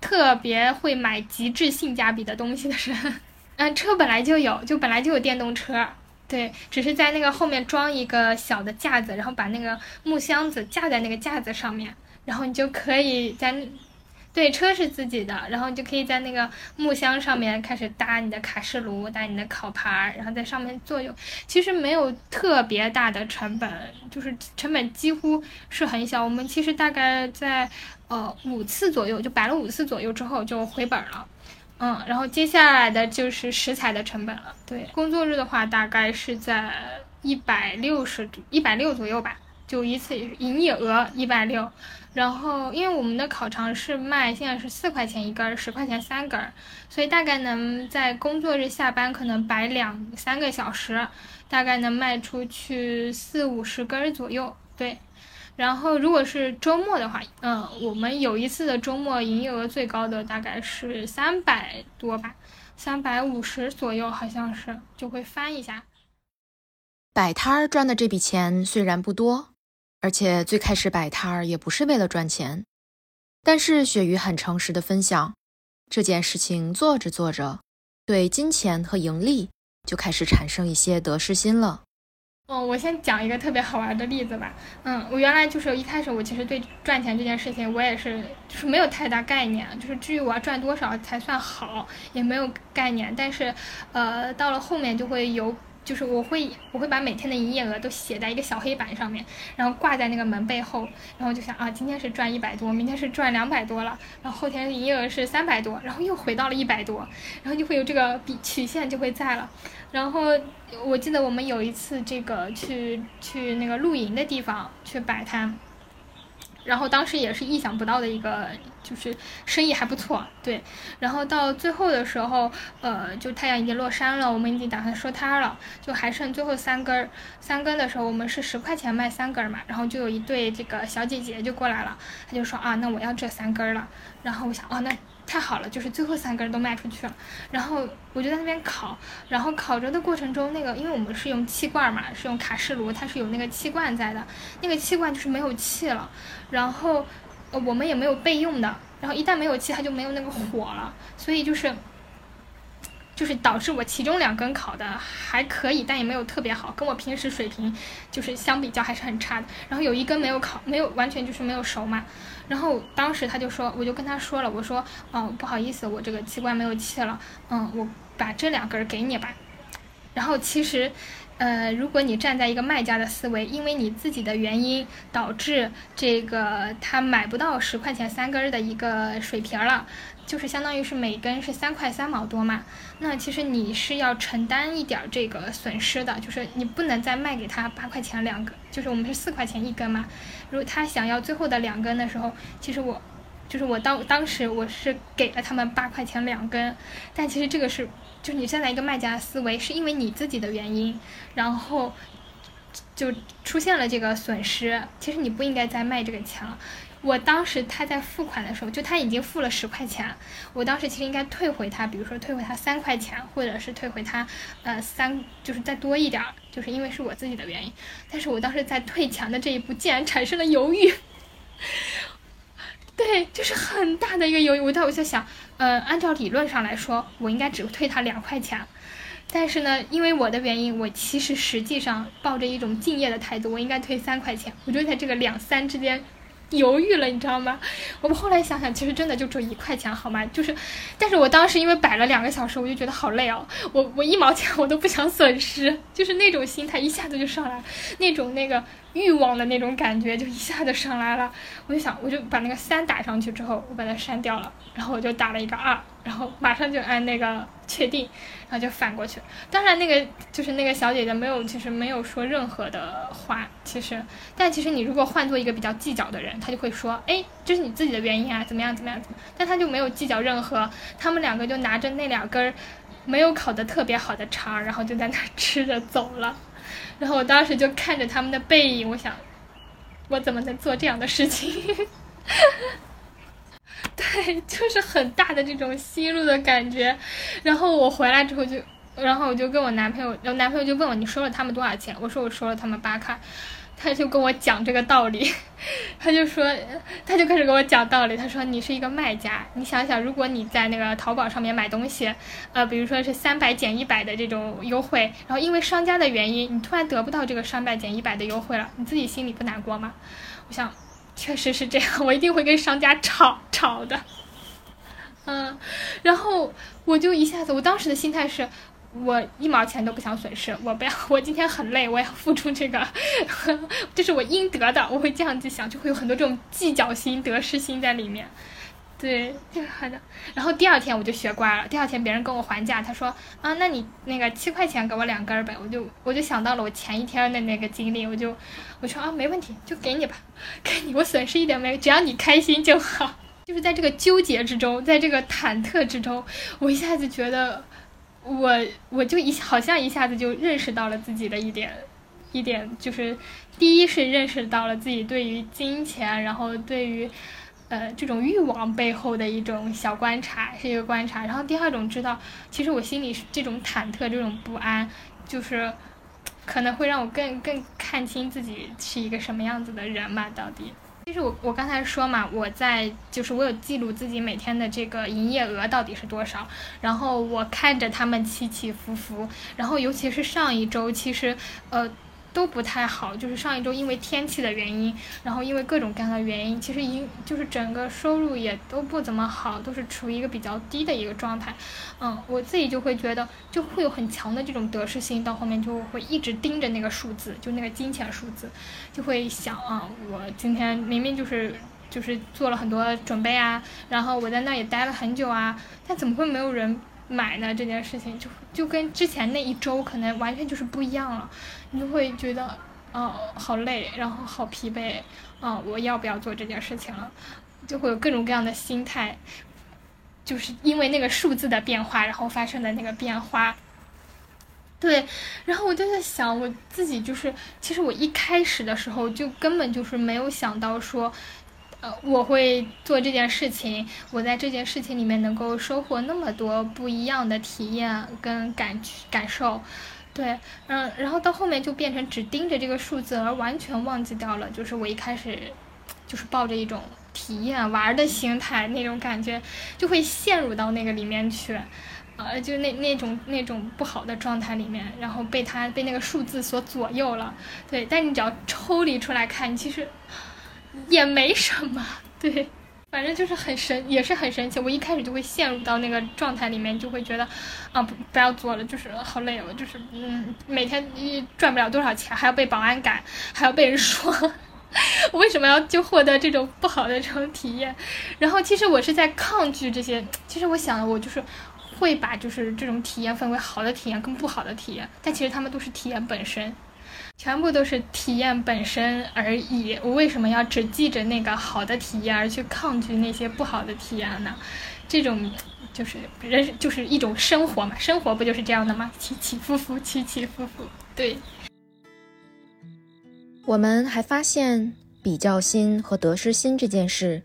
特别会买极致性价比的东西的人，嗯，车本来就有，就本来就有电动车，对，只是在那个后面装一个小的架子，然后把那个木箱子架在那个架子上面，然后你就可以在。对，车是自己的，然后你就可以在那个木箱上面开始搭你的卡式炉，搭你的烤盘，然后在上面坐用其实没有特别大的成本，就是成本几乎是很小。我们其实大概在呃五次左右，就摆了五次左右之后就回本了。嗯，然后接下来的就是食材的成本了。对，工作日的话大概是在一百六十一百六左右吧，就一次营业额一百六。然后，因为我们的烤肠是卖，现在是四块钱一根儿，十块钱三根儿，所以大概能在工作日下班可能摆两三个小时，大概能卖出去四五十根儿左右。对，然后如果是周末的话，嗯，我们有一次的周末营业额最高的大概是三百多吧，三百五十左右好像是，就会翻一下。摆摊儿赚的这笔钱虽然不多。而且最开始摆摊儿也不是为了赚钱，但是鳕鱼很诚实的分享，这件事情做着做着，对金钱和盈利就开始产生一些得失心了。哦，我先讲一个特别好玩的例子吧。嗯，我原来就是一开始我其实对赚钱这件事情我也是就是没有太大概念，就是至于我要赚多少才算好也没有概念。但是，呃，到了后面就会有。就是我会我会把每天的营业额都写在一个小黑板上面，然后挂在那个门背后，然后就想啊，今天是赚一百多，明天是赚两百多了，然后后天营业额是三百多，然后又回到了一百多，然后就会有这个比曲线就会在了。然后我记得我们有一次这个去去那个露营的地方去摆摊。然后当时也是意想不到的一个，就是生意还不错，对。然后到最后的时候，呃，就太阳已经落山了，我们已经打算收摊了，就还剩最后三根儿。三根的时候，我们是十块钱卖三根儿嘛。然后就有一对这个小姐姐就过来了，她就说啊，那我要这三根儿了。然后我想，哦，那。太好了，就是最后三根都卖出去了，然后我就在那边烤，然后烤着的过程中，那个因为我们是用气罐嘛，是用卡式炉，它是有那个气罐在的，那个气罐就是没有气了，然后我们也没有备用的，然后一旦没有气，它就没有那个火了，所以就是就是导致我其中两根烤的还可以，但也没有特别好，跟我平时水平就是相比较还是很差的。然后有一根没有烤，没有完全就是没有熟嘛。然后当时他就说，我就跟他说了，我说，哦，不好意思，我这个气罐没有气了，嗯，我把这两根给你吧。然后其实，呃，如果你站在一个卖家的思维，因为你自己的原因导致这个他买不到十块钱三根的一个水瓶了。就是相当于是每根是三块三毛多嘛，那其实你是要承担一点这个损失的，就是你不能再卖给他八块钱两根，就是我们是四块钱一根嘛。如果他想要最后的两根的时候，其实我，就是我当当时我是给了他们八块钱两根，但其实这个是，就是你现在一个卖家思维，是因为你自己的原因，然后就出现了这个损失，其实你不应该再卖这个钱了。我当时他在付款的时候，就他已经付了十块钱，我当时其实应该退回他，比如说退回他三块钱，或者是退回他，呃三就是再多一点儿，就是因为是我自己的原因。但是我当时在退钱的这一步竟然产生了犹豫，对，就是很大的一个犹豫。我当时就想，呃，按照理论上来说，我应该只退他两块钱，但是呢，因为我的原因，我其实实际上抱着一种敬业的态度，我应该退三块钱。我就在这个两三之间。犹豫了，你知道吗？我们后来想想，其实真的就只有一块钱，好吗？就是，但是我当时因为摆了两个小时，我就觉得好累哦。我我一毛钱我都不想损失，就是那种心态一下子就上来，那种那个欲望的那种感觉就一下子上来了。我就想，我就把那个三打上去之后，我把它删掉了，然后我就打了一个二，然后马上就按那个确定。然后就反过去，当然那个就是那个小姐姐没有，其实没有说任何的话，其实，但其实你如果换做一个比较计较的人，他就会说，哎，这是你自己的原因啊，怎么样怎么样怎么，但他就没有计较任何，他们两个就拿着那两根没有烤的特别好的肠，然后就在那吃着走了，然后我当时就看着他们的背影，我想，我怎么能做这样的事情？对，就是很大的这种心路的感觉，然后我回来之后就，然后我就跟我男朋友，然后男朋友就问我你收了他们多少钱？我说我收了他们八块，他就跟我讲这个道理，他就说，他就开始跟我讲道理，他说你是一个卖家，你想想如果你在那个淘宝上面买东西，呃，比如说是三百减一百的这种优惠，然后因为商家的原因，你突然得不到这个三百减一百的优惠了，你自己心里不难过吗？我想。确实是这样，我一定会跟商家吵吵的，嗯，然后我就一下子，我当时的心态是，我一毛钱都不想损失，我不要，我今天很累，我要付出这个，这是我应得的，我会这样子想，就会有很多这种计较心、得失心在里面。对，就是好的。然后第二天我就学乖了。第二天别人跟我还价，他说啊，那你那个七块钱给我两根呗。我就我就想到了我前一天的那个经历，我就我说啊，没问题，就给你吧，给你，我损失一点没，只要你开心就好。就是在这个纠结之中，在这个忐忑之中，我一下子觉得，我我就一好像一下子就认识到了自己的一点一点，就是第一是认识到了自己对于金钱，然后对于。呃，这种欲望背后的一种小观察，是一个观察。然后第二种知道，其实我心里是这种忐忑、这种不安，就是可能会让我更更看清自己是一个什么样子的人嘛。到底，其实我我刚才说嘛，我在就是我有记录自己每天的这个营业额到底是多少，然后我看着他们起起伏伏，然后尤其是上一周，其实呃。都不太好，就是上一周因为天气的原因，然后因为各种各样的原因，其实一就是整个收入也都不怎么好，都是处于一个比较低的一个状态。嗯，我自己就会觉得就会有很强的这种得失心，到后面就会一直盯着那个数字，就那个金钱数字，就会想啊，我今天明明就是就是做了很多准备啊，然后我在那也待了很久啊，但怎么会没有人？买呢这件事情就就跟之前那一周可能完全就是不一样了，你就会觉得，哦，好累，然后好疲惫，哦，我要不要做这件事情了？就会有各种各样的心态，就是因为那个数字的变化，然后发生的那个变化。对，然后我就在想，我自己就是，其实我一开始的时候就根本就是没有想到说。呃，我会做这件事情，我在这件事情里面能够收获那么多不一样的体验跟感感受，对，嗯，然后到后面就变成只盯着这个数字，而完全忘记掉了，就是我一开始就是抱着一种体验玩的心态，那种感觉就会陷入到那个里面去，呃，就那那种那种不好的状态里面，然后被他被那个数字所左右了。对，但你只要抽离出来看，其实也没什么。对。反正就是很神，也是很神奇。我一开始就会陷入到那个状态里面，就会觉得，啊，不不要做了，就是好累哦，就是嗯，每天赚不了多少钱，还要被保安赶，还要被人说，我为什么要就获得这种不好的这种体验？然后其实我是在抗拒这些。其实我想的，我就是会把就是这种体验分为好的体验跟不好的体验，但其实他们都是体验本身。全部都是体验本身而已。我为什么要只记着那个好的体验，而去抗拒那些不好的体验呢？这种就是人，就是一种生活嘛。生活不就是这样的吗？起起伏伏，起起伏伏。对。我们还发现，比较心和得失心这件事，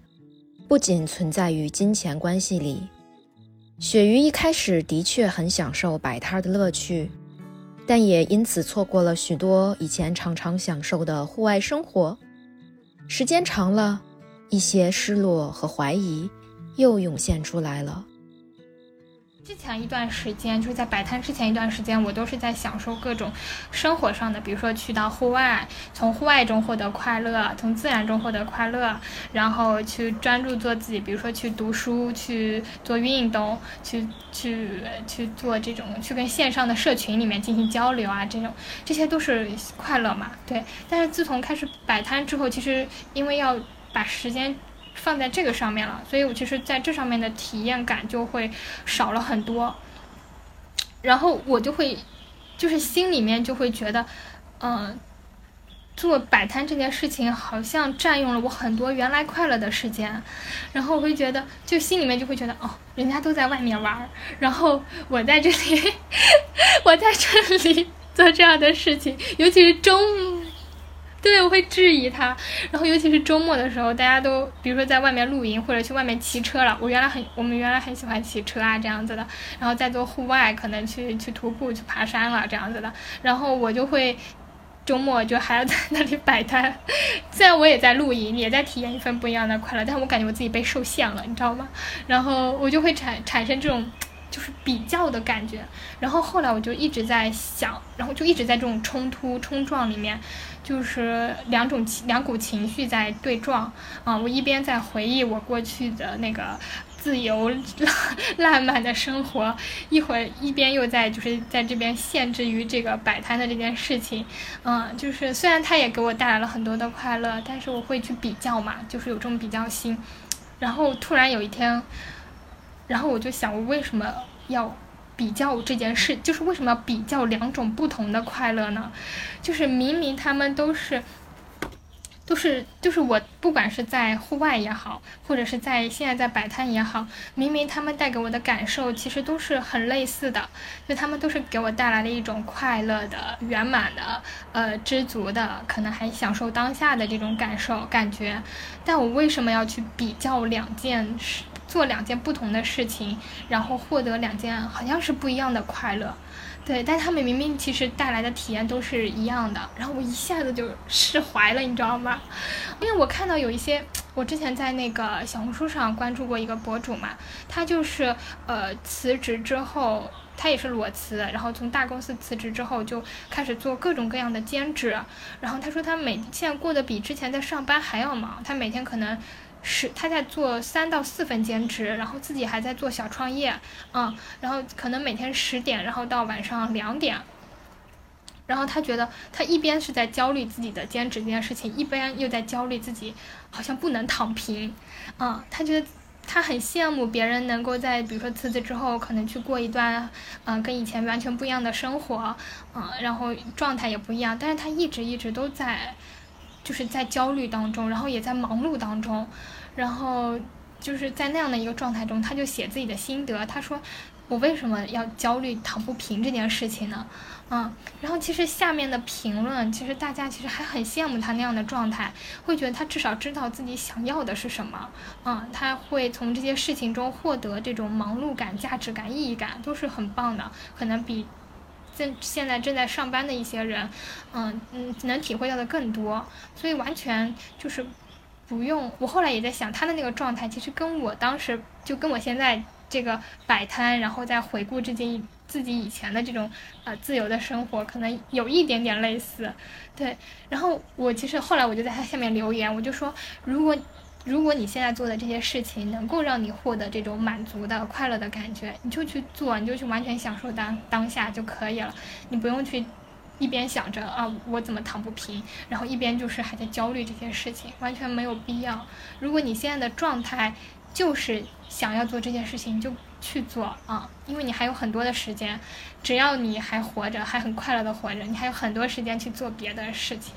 不仅存在于金钱关系里。鳕鱼一开始的确很享受摆摊的乐趣。但也因此错过了许多以前常常享受的户外生活。时间长了，一些失落和怀疑又涌现出来了。之前一段时间，就是在摆摊之前一段时间，我都是在享受各种生活上的，比如说去到户外，从户外中获得快乐，从自然中获得快乐，然后去专注做自己，比如说去读书，去做运动，去去去做这种，去跟线上的社群里面进行交流啊，这种这些都是快乐嘛，对。但是自从开始摆摊之后，其实因为要把时间。放在这个上面了，所以我其实在这上面的体验感就会少了很多，然后我就会，就是心里面就会觉得，嗯，做摆摊这件事情好像占用了我很多原来快乐的时间，然后我会觉得，就心里面就会觉得，哦，人家都在外面玩，然后我在这里，我在这里做这样的事情，尤其是中午。对，我会质疑他，然后尤其是周末的时候，大家都比如说在外面露营或者去外面骑车了。我原来很，我们原来很喜欢骑车啊这样子的，然后在做户外，可能去去徒步、去爬山了这样子的。然后我就会周末就还要在那里摆摊，虽然我也在露营，也在体验一份不一样的快乐，但是我感觉我自己被受限了，你知道吗？然后我就会产产生这种。就是比较的感觉，然后后来我就一直在想，然后就一直在这种冲突冲撞里面，就是两种情两股情绪在对撞啊！我一边在回忆我过去的那个自由烂漫的生活，一会儿一边又在就是在这边限制于这个摆摊的这件事情，嗯，就是虽然它也给我带来了很多的快乐，但是我会去比较嘛，就是有这种比较心，然后突然有一天。然后我就想，我为什么要比较这件事？就是为什么要比较两种不同的快乐呢？就是明明他们都是，都是，就是我不管是在户外也好，或者是在现在在摆摊也好，明明他们带给我的感受其实都是很类似的，就他们都是给我带来了一种快乐的、圆满的、呃知足的，可能还享受当下的这种感受感觉。但我为什么要去比较两件事？做两件不同的事情，然后获得两件好像是不一样的快乐，对，但他们明明其实带来的体验都是一样的，然后我一下子就释怀了，你知道吗？因为我看到有一些，我之前在那个小红书上关注过一个博主嘛，他就是呃辞职之后，他也是裸辞，然后从大公司辞职之后就开始做各种各样的兼职，然后他说他每现在过得比之前在上班还要忙，他每天可能。是他在做三到四份兼职，然后自己还在做小创业，嗯，然后可能每天十点，然后到晚上两点，然后他觉得他一边是在焦虑自己的兼职这件事情，一边又在焦虑自己好像不能躺平，嗯，他觉得他很羡慕别人能够在比如说辞职之后，可能去过一段嗯跟以前完全不一样的生活，嗯，然后状态也不一样，但是他一直一直都在。就是在焦虑当中，然后也在忙碌当中，然后就是在那样的一个状态中，他就写自己的心得。他说：“我为什么要焦虑躺不平这件事情呢？”嗯，然后其实下面的评论，其实大家其实还很羡慕他那样的状态，会觉得他至少知道自己想要的是什么。嗯，他会从这些事情中获得这种忙碌感、价值感、意义感，都是很棒的，可能比。现现在正在上班的一些人，嗯嗯，能体会到的更多，所以完全就是不用。我后来也在想，他的那个状态其实跟我当时就跟我现在这个摆摊，然后再回顾自己自己以前的这种呃自由的生活，可能有一点点类似，对。然后我其实后来我就在他下面留言，我就说，如果如果你现在做的这些事情能够让你获得这种满足的快乐的感觉，你就去做，你就去完全享受当当下就可以了，你不用去。一边想着啊，我怎么躺不平，然后一边就是还在焦虑这些事情，完全没有必要。如果你现在的状态就是想要做这件事情，你就去做啊，因为你还有很多的时间，只要你还活着，还很快乐的活着，你还有很多时间去做别的事情。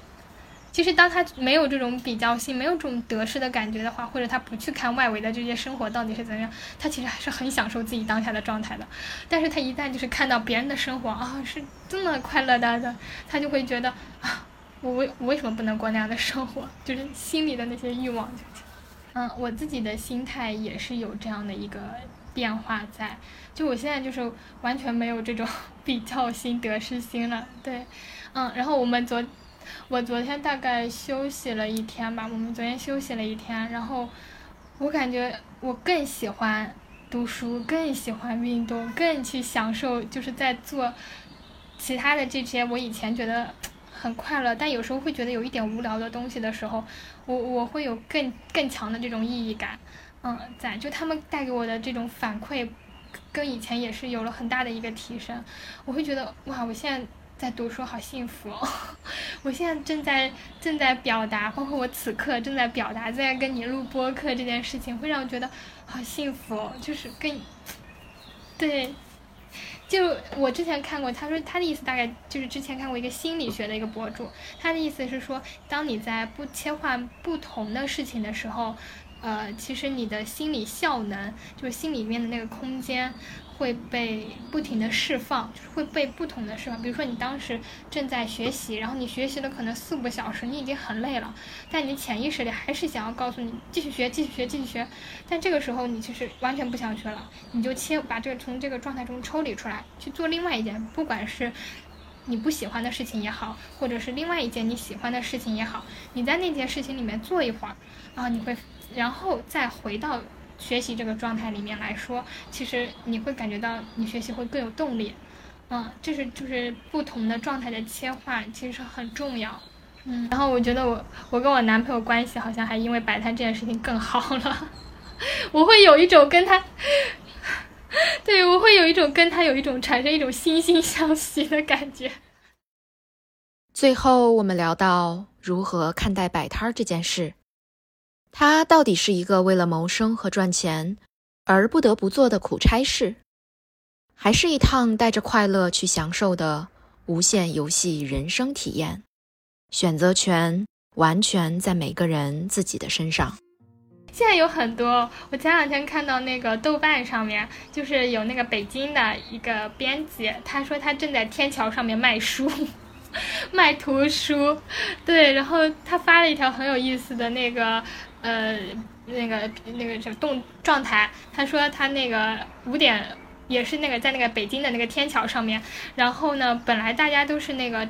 其实，当他没有这种比较性，没有这种得失的感觉的话，或者他不去看外围的这些生活到底是怎样，他其实还是很享受自己当下的状态的。但是他一旦就是看到别人的生活啊，是这么快乐的，他就会觉得啊，我为我为什么不能过那样的生活？就是心里的那些欲望就，嗯，我自己的心态也是有这样的一个变化在，就我现在就是完全没有这种 比较心、得失心了。对，嗯，然后我们昨。我昨天大概休息了一天吧，我们昨天休息了一天，然后我感觉我更喜欢读书，更喜欢运动，更去享受就是在做其他的这些我以前觉得很快乐，但有时候会觉得有一点无聊的东西的时候，我我会有更更强的这种意义感，嗯，在就他们带给我的这种反馈，跟以前也是有了很大的一个提升，我会觉得哇，我现在。在读书好幸福哦！我现在正在正在表达，包括我此刻正在表达，在跟你录播客这件事情，会让我觉得好幸福。就是跟，对，就我之前看过，他说他的意思大概就是之前看过一个心理学的一个博主，他的意思是说，当你在不切换不同的事情的时候，呃，其实你的心理效能，就是心里面的那个空间。会被不停的释放，就是会被不同的释放。比如说，你当时正在学习，然后你学习了可能四五个小时，你已经很累了，但你潜意识里还是想要告诉你继续学，继续学，继续学。但这个时候你其实完全不想学了，你就切把这个从这个状态中抽离出来，去做另外一件，不管是你不喜欢的事情也好，或者是另外一件你喜欢的事情也好，你在那件事情里面做一会儿，然后，你会，然后再回到。学习这个状态里面来说，其实你会感觉到你学习会更有动力，嗯，就是就是不同的状态的切换其实很重要，嗯，然后我觉得我我跟我男朋友关系好像还因为摆摊这件事情更好了，我会有一种跟他，对我会有一种跟他有一种产生一种惺惺相惜的感觉。最后我们聊到如何看待摆摊这件事。它到底是一个为了谋生和赚钱而不得不做的苦差事，还是一趟带着快乐去享受的无限游戏人生体验？选择权完全在每个人自己的身上。现在有很多，我前两天看到那个豆瓣上面，就是有那个北京的一个编辑，他说他正在天桥上面卖书，卖图书，对，然后他发了一条很有意思的那个。呃，那个那个什么动状态，他说他那个五点也是那个在那个北京的那个天桥上面，然后呢，本来大家都是那个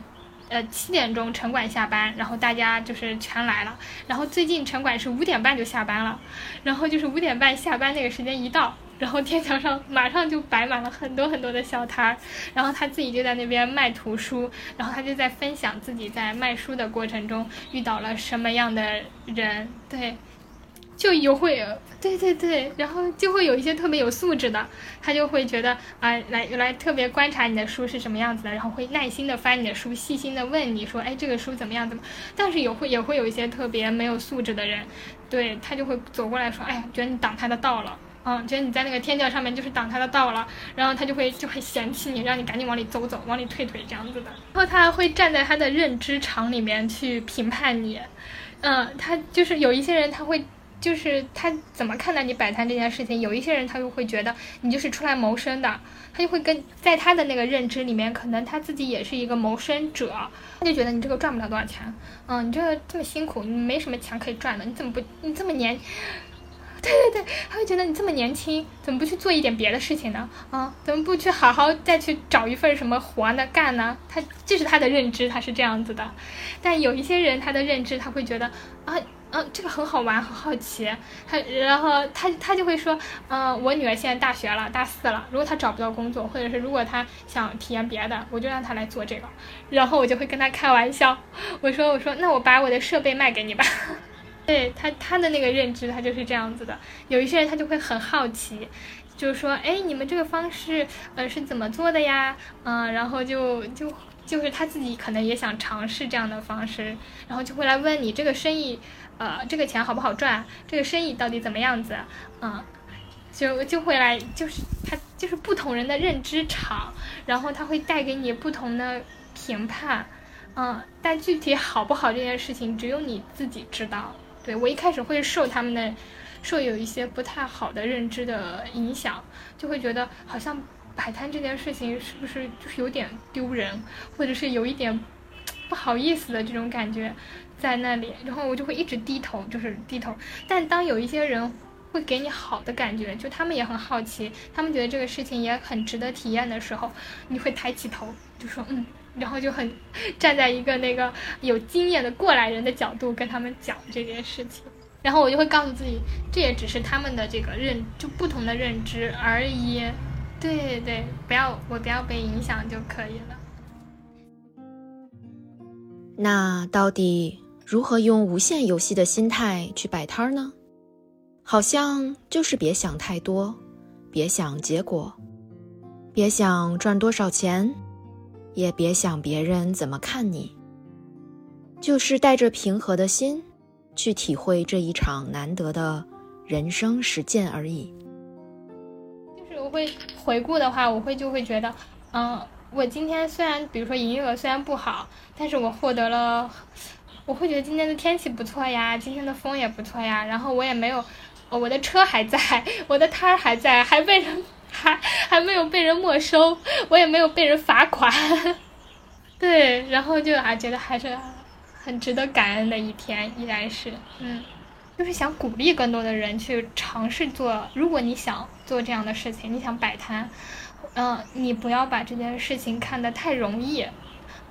呃七点钟城管下班，然后大家就是全来了，然后最近城管是五点半就下班了，然后就是五点半下班那个时间一到，然后天桥上马上就摆满了很多很多的小摊儿，然后他自己就在那边卖图书，然后他就在分享自己在卖书的过程中遇到了什么样的人，对。就有会，对对对，然后就会有一些特别有素质的，他就会觉得啊，来来特别观察你的书是什么样子的，然后会耐心的翻你的书，细心的问你说，哎，这个书怎么样？怎么？但是也会也会有一些特别没有素质的人，对他就会走过来说，哎呀，觉得你挡他的道了，嗯，觉得你在那个天桥上面就是挡他的道了，然后他就会就会嫌弃你，让你赶紧往里走走，往里退退这样子的，然后他还会站在他的认知场里面去评判你，嗯，他就是有一些人他会。就是他怎么看待你摆摊这件事情？有一些人他就会觉得你就是出来谋生的，他就会跟在他的那个认知里面，可能他自己也是一个谋生者，他就觉得你这个赚不了多少钱，嗯，你这个这么辛苦，你没什么钱可以赚的，你怎么不你这么年，对对对，他会觉得你这么年轻，怎么不去做一点别的事情呢？啊，怎么不去好好再去找一份什么活呢干呢？他这是他的认知，他是这样子的，但有一些人他的认知他会觉得啊。嗯，这个很好玩，很好奇。他然后他他就会说，嗯，我女儿现在大学了，大四了。如果她找不到工作，或者是如果她想体验别的，我就让她来做这个。然后我就会跟她开玩笑，我说我说那我把我的设备卖给你吧。对他他的那个认知，他就是这样子的。有一些人他就会很好奇，就是说，哎，你们这个方式呃是怎么做的呀？嗯，然后就就。就是他自己可能也想尝试这样的方式，然后就会来问你这个生意，呃，这个钱好不好赚？这个生意到底怎么样子？嗯，就就会来，就是他就是不同人的认知场，然后他会带给你不同的评判，嗯，但具体好不好这件事情只有你自己知道。对我一开始会受他们的受有一些不太好的认知的影响，就会觉得好像。摆摊这件事情是不是就是有点丢人，或者是有一点不好意思的这种感觉在那里，然后我就会一直低头，就是低头。但当有一些人会给你好的感觉，就他们也很好奇，他们觉得这个事情也很值得体验的时候，你会抬起头就说嗯，然后就很 站在一个那个有经验的过来人的角度跟他们讲这件事情，然后我就会告诉自己，这也只是他们的这个认就不同的认知而已。对对，不要我不要被影响就可以了。那到底如何用无限游戏的心态去摆摊儿呢？好像就是别想太多，别想结果，别想赚多少钱，也别想别人怎么看你，就是带着平和的心去体会这一场难得的人生实践而已。就是我会回顾的话，我会就会觉得，嗯，我今天虽然比如说营业额虽然不好，但是我获得了，我会觉得今天的天气不错呀，今天的风也不错呀，然后我也没有，我的车还在，我的摊儿还在，还被人还还没有被人没收，我也没有被人罚款，对，然后就啊觉得还是很值得感恩的一天，依然是，嗯。就是想鼓励更多的人去尝试做。如果你想做这样的事情，你想摆摊，嗯，你不要把这件事情看得太容易，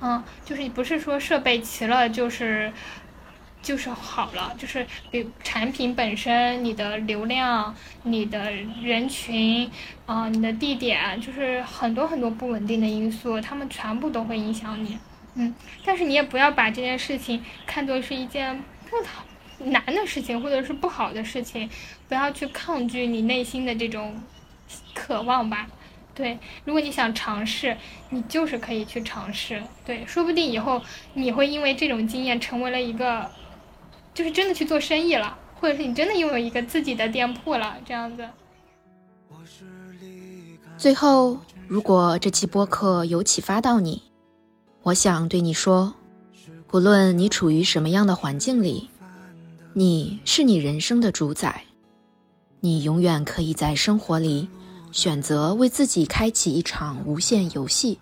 嗯，就是不是说设备齐了就是就是好了，就是比产品本身、你的流量、你的人群，啊，你的地点，就是很多很多不稳定的因素，他们全部都会影响你，嗯，但是你也不要把这件事情看作是一件不好。难的事情或者是不好的事情，不要去抗拒你内心的这种渴望吧。对，如果你想尝试，你就是可以去尝试。对，说不定以后你会因为这种经验成为了一个，就是真的去做生意了，或者是你真的拥有一个自己的店铺了，这样子。最后，如果这期播客有启发到你，我想对你说，不论你处于什么样的环境里。你是你人生的主宰，你永远可以在生活里选择为自己开启一场无限游戏。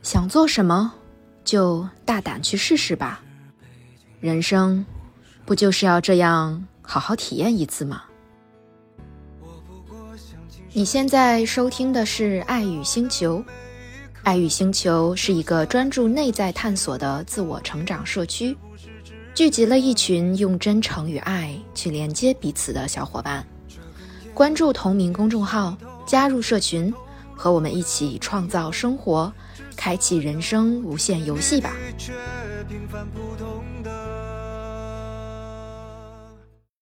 想做什么，就大胆去试试吧。人生不就是要这样好好体验一次吗？你现在收听的是爱与星球，爱与星球是一个专注内在探索的自我成长社区。聚集了一群用真诚与爱去连接彼此的小伙伴，关注同名公众号，加入社群，和我们一起创造生活，开启人生无限游戏吧。